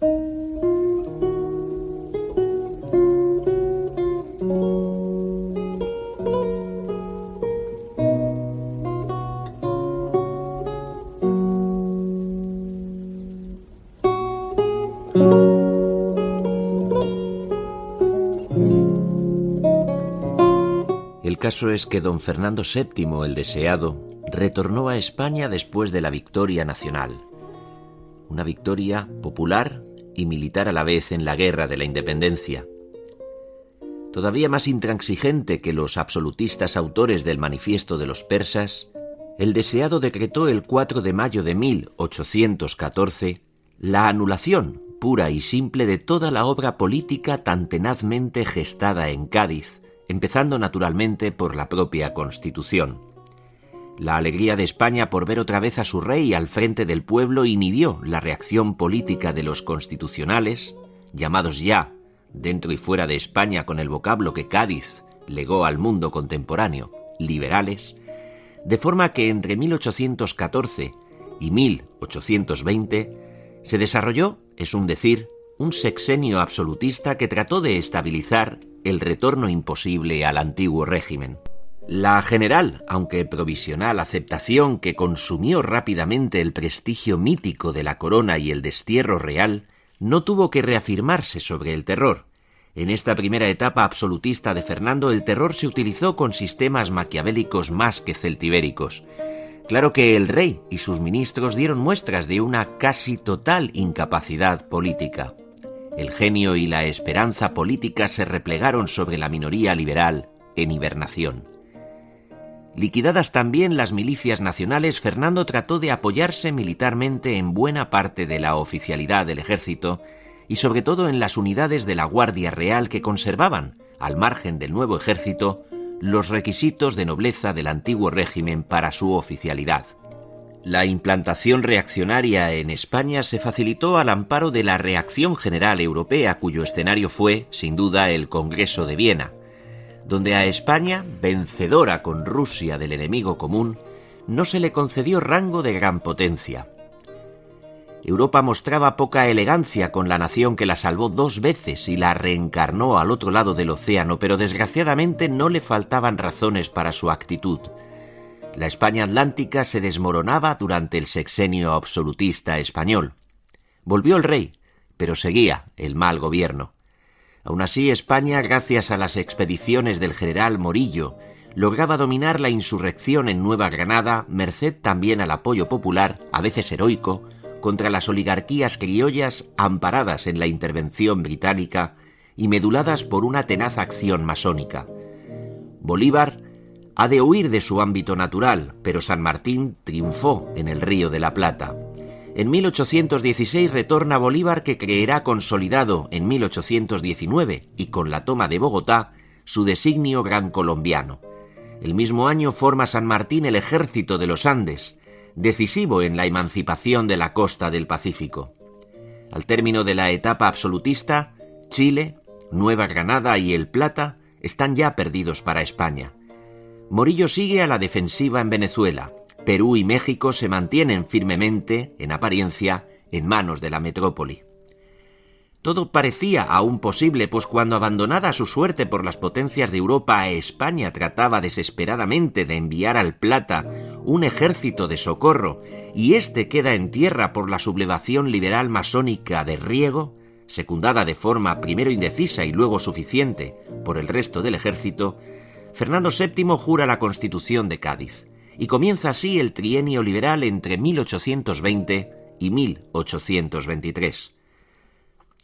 El caso es que don Fernando VII, el deseado, retornó a España después de la victoria nacional. Una victoria popular y militar a la vez en la guerra de la independencia. Todavía más intransigente que los absolutistas autores del Manifiesto de los Persas, el deseado decretó el 4 de mayo de 1814 la anulación pura y simple de toda la obra política tan tenazmente gestada en Cádiz, empezando naturalmente por la propia Constitución. La alegría de España por ver otra vez a su rey al frente del pueblo inhibió la reacción política de los constitucionales, llamados ya, dentro y fuera de España con el vocablo que Cádiz legó al mundo contemporáneo, liberales, de forma que entre 1814 y 1820 se desarrolló, es un decir, un sexenio absolutista que trató de estabilizar el retorno imposible al antiguo régimen. La general, aunque provisional, aceptación que consumió rápidamente el prestigio mítico de la corona y el destierro real, no tuvo que reafirmarse sobre el terror. En esta primera etapa absolutista de Fernando, el terror se utilizó con sistemas maquiavélicos más que celtibéricos. Claro que el rey y sus ministros dieron muestras de una casi total incapacidad política. El genio y la esperanza política se replegaron sobre la minoría liberal en hibernación. Liquidadas también las milicias nacionales, Fernando trató de apoyarse militarmente en buena parte de la oficialidad del ejército y sobre todo en las unidades de la Guardia Real que conservaban, al margen del nuevo ejército, los requisitos de nobleza del antiguo régimen para su oficialidad. La implantación reaccionaria en España se facilitó al amparo de la reacción general europea, cuyo escenario fue, sin duda, el Congreso de Viena, donde a España, vencedora con Rusia del enemigo común, no se le concedió rango de gran potencia. Europa mostraba poca elegancia con la nación que la salvó dos veces y la reencarnó al otro lado del océano, pero desgraciadamente no le faltaban razones para su actitud. La España atlántica se desmoronaba durante el sexenio absolutista español. Volvió el rey, pero seguía el mal gobierno. Aun así, España, gracias a las expediciones del general Morillo, lograba dominar la insurrección en Nueva Granada, merced también al apoyo popular, a veces heroico, contra las oligarquías criollas amparadas en la intervención británica y meduladas por una tenaz acción masónica. Bolívar ha de huir de su ámbito natural, pero San Martín triunfó en el Río de la Plata. En 1816 retorna Bolívar que creerá consolidado en 1819 y con la toma de Bogotá su designio gran colombiano. El mismo año forma San Martín el ejército de los Andes, decisivo en la emancipación de la costa del Pacífico. Al término de la etapa absolutista, Chile, Nueva Granada y El Plata están ya perdidos para España. Morillo sigue a la defensiva en Venezuela. Perú y México se mantienen firmemente, en apariencia, en manos de la metrópoli. Todo parecía aún posible, pues cuando abandonada su suerte por las potencias de Europa España trataba desesperadamente de enviar al Plata un ejército de socorro y éste queda en tierra por la sublevación liberal masónica de Riego, secundada de forma primero indecisa y luego suficiente por el resto del ejército, Fernando VII jura la Constitución de Cádiz y comienza así el trienio liberal entre 1820 y 1823.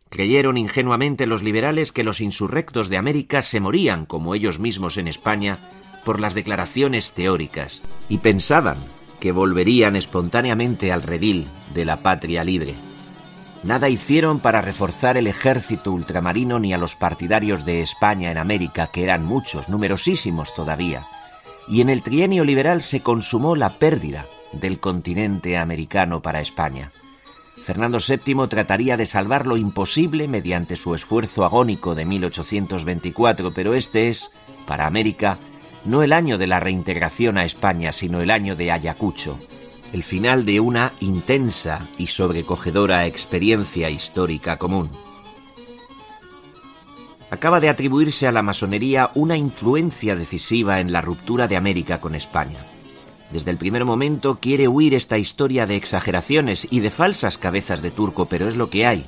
Creyeron ingenuamente los liberales que los insurrectos de América se morían, como ellos mismos en España, por las declaraciones teóricas, y pensaban que volverían espontáneamente al redil de la patria libre. Nada hicieron para reforzar el ejército ultramarino ni a los partidarios de España en América, que eran muchos, numerosísimos todavía. Y en el trienio liberal se consumó la pérdida del continente americano para España. Fernando VII trataría de salvar lo imposible mediante su esfuerzo agónico de 1824, pero este es, para América, no el año de la reintegración a España, sino el año de Ayacucho, el final de una intensa y sobrecogedora experiencia histórica común. Acaba de atribuirse a la masonería una influencia decisiva en la ruptura de América con España. Desde el primer momento quiere huir esta historia de exageraciones y de falsas cabezas de turco, pero es lo que hay,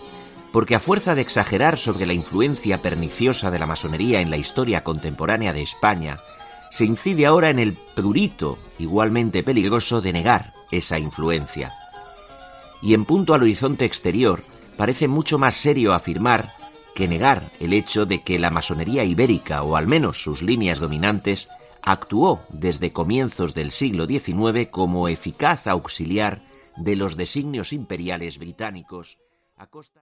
porque a fuerza de exagerar sobre la influencia perniciosa de la masonería en la historia contemporánea de España, se incide ahora en el prurito, igualmente peligroso, de negar esa influencia. Y en punto al horizonte exterior, parece mucho más serio afirmar que negar el hecho de que la masonería ibérica, o al menos sus líneas dominantes, actuó desde comienzos del siglo XIX como eficaz auxiliar de los designios imperiales británicos a costa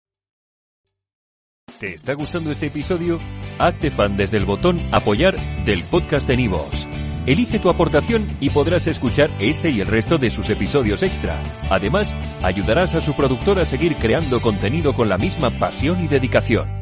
¿Te está gustando este episodio? Hazte fan desde el botón apoyar del podcast de Nivos. Elige tu aportación y podrás escuchar este y el resto de sus episodios extra. Además, ayudarás a su productor a seguir creando contenido con la misma pasión y dedicación.